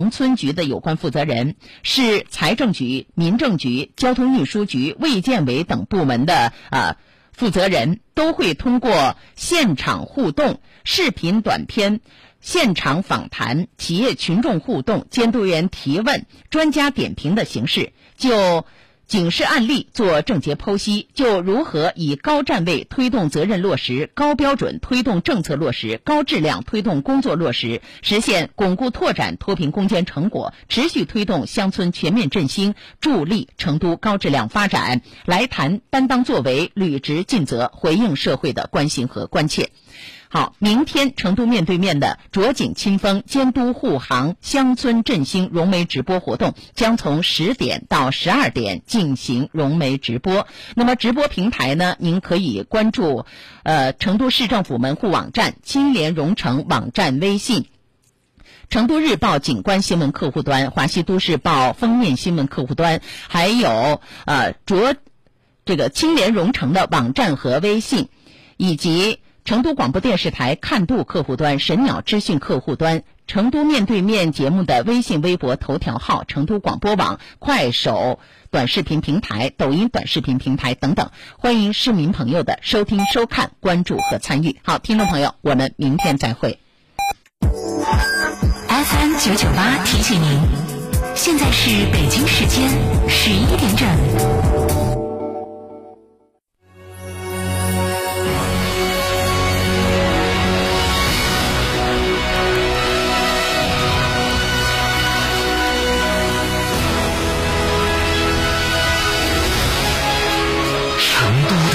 农村局的有关负责人、市财政局、民政局、交通运输局、卫健委等部门的啊负责人，都会通过现场互动、视频短片、现场访谈、企业群众互动、监督员提问、专家点评的形式，就。警示案例做症结剖析，就如何以高站位推动责任落实、高标准推动政策落实、高质量推动工作落实，实现巩固拓展脱贫攻坚成果，持续推动乡村全面振兴，助力成都高质量发展，来谈担当作为、履职尽责，回应社会的关心和关切。好，明天成都面对面的卓景清风监督护航乡村振兴融媒直播活动将从十点到十二点进行融媒直播。那么直播平台呢？您可以关注呃成都市政府门户网站、金联融城网站微信、成都日报景观新闻客户端、华西都市报封面新闻客户端，还有呃卓这个青联融城的网站和微信，以及。成都广播电视台看度客户端、神鸟知讯客户端、成都面对面节目的微信、微博头条号、成都广播网、快手短视频平台、抖音短视频平台等等，欢迎市民朋友的收听、收看、关注和参与。好，听众朋友，我们明天再会。FM 九九八提醒您，现在是北京时间十一点整。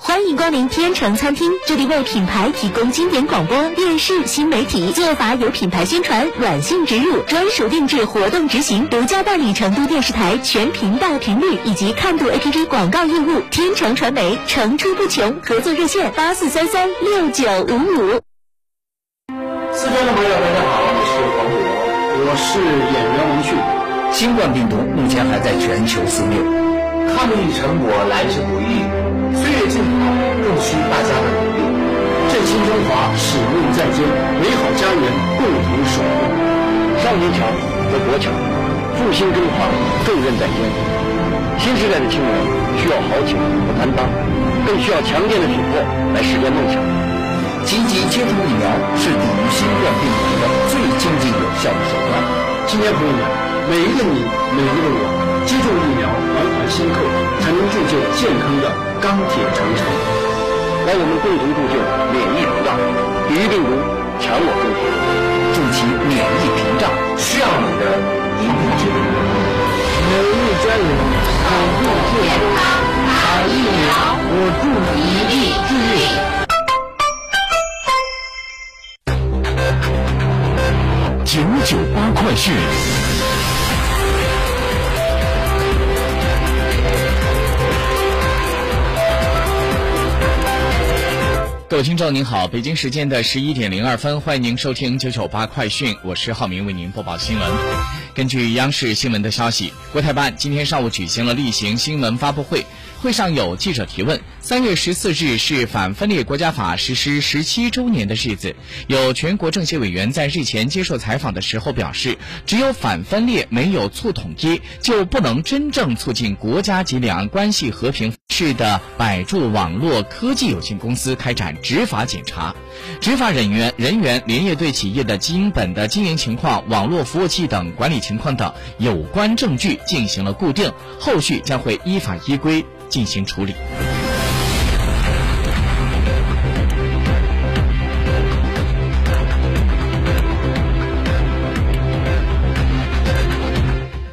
欢迎光临天成餐厅，这里为品牌提供经典广播电视新媒体做法，有品牌宣传、软性植入、专属定制、活动执行，独家代理成都电视台全频道频率以及看度 APP 广告业务。天成传媒层出不穷，合作热线八四三三六九五五。四川的朋友，大家好，我是黄渤，我是演员王迅。新冠病毒目前还在全球肆虐，抗疫成果来之不易。更需大家的努力。振兴中华，使命在肩，美好家园共同守护。少年强则国强，复兴中华重任在肩。新时代的青年需要豪情和担当，更需要强健的体魄来实现梦想。积极接种疫苗是抵御新冠病毒的最经济有效的手段。青年朋友们，每一个你，每一个我，接种疫苗，环环相扣，才能铸就健康的。钢铁长城，让我们共同铸就免疫屏障，抵御病毒，强我中华，筑起免疫屏障，向你的一臂之力。每日专人守护健康，打疫苗，我助一臂之力。九九八快讯。各位听众您好，北京时间的十一点零二分，欢迎您收听九九八快讯，我是浩明，为您播报新闻。根据央视新闻的消息，国台办今天上午举行了例行新闻发布会。会上有记者提问：三月十四日是反分裂国家法实施十七周年的日子，有全国政协委员在日前接受采访的时候表示，只有反分裂没有促统一，就不能真正促进国家及两岸关系和平。市的百柱网络科技有限公司开展执法检查，执法人员人员连夜对企业的基本的经营情况、网络服务器等管理情况等有关证据进行了固定，后续将会依法依规。进行处理。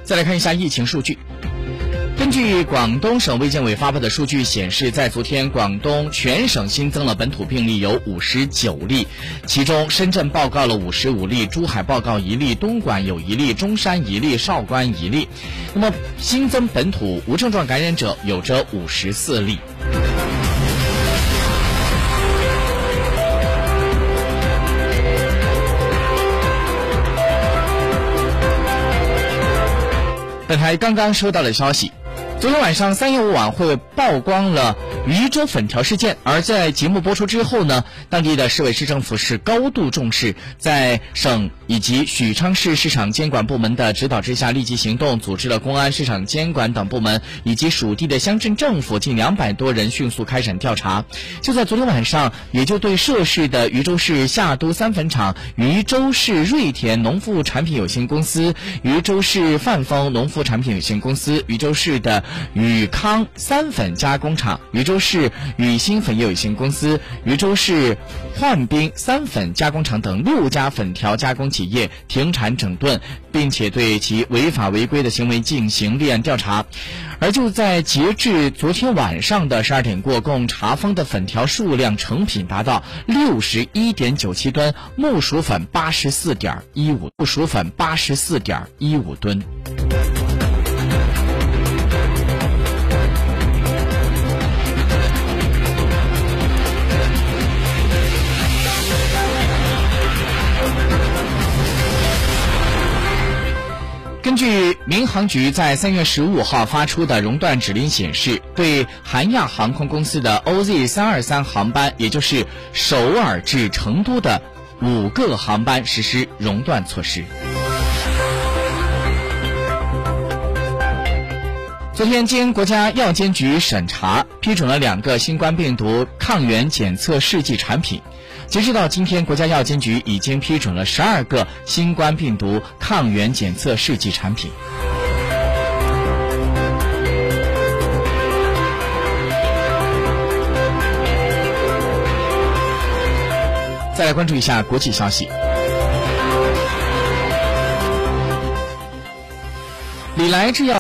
再来看一下疫情数据。根据广东省卫健委发布的数据显示，在昨天，广东全省新增了本土病例有五十九例，其中深圳报告了五十五例，珠海报告一例，东莞有一例，中山一例，韶关一例。那么新增本土无症状感染者有着五十四例。本台刚刚收到了消息。昨天晚上，三幺五晚会曝光了渝州粉条事件。而在节目播出之后呢，当地的市委市政府是高度重视，在省以及许昌市市场监管部门的指导之下，立即行动，组织了公安、市场监管等部门以及属地的乡镇政府近两百多人，迅速开展调查。就在昨天晚上，也就对涉事的渝州市夏都三粉厂、渝州市瑞田农副产品有限公司、渝州市范丰农副产品有限公司、渝州市的禹康三粉加工厂、渝州市禹兴粉业有限公司、渝州市焕彬三粉加工厂等六家粉条加工企业停产整顿，并且对其违法违规的行为进行立案调查。而就在截至昨天晚上的十二点过，共查封的粉条数量成品达到六十一点九七吨，木薯粉八十四点一五，木薯粉八十四点一五吨。据民航局在三月十五号发出的熔断指令显示，对韩亚航空公司的 OZ 三二三航班，也就是首尔至成都的五个航班实施熔断措施。昨天，经国家药监局审查，批准了两个新冠病毒抗原检测试剂产品。截止到今天，国家药监局已经批准了十二个新冠病毒抗原检测试剂产品。再来关注一下国际消息，李来制药。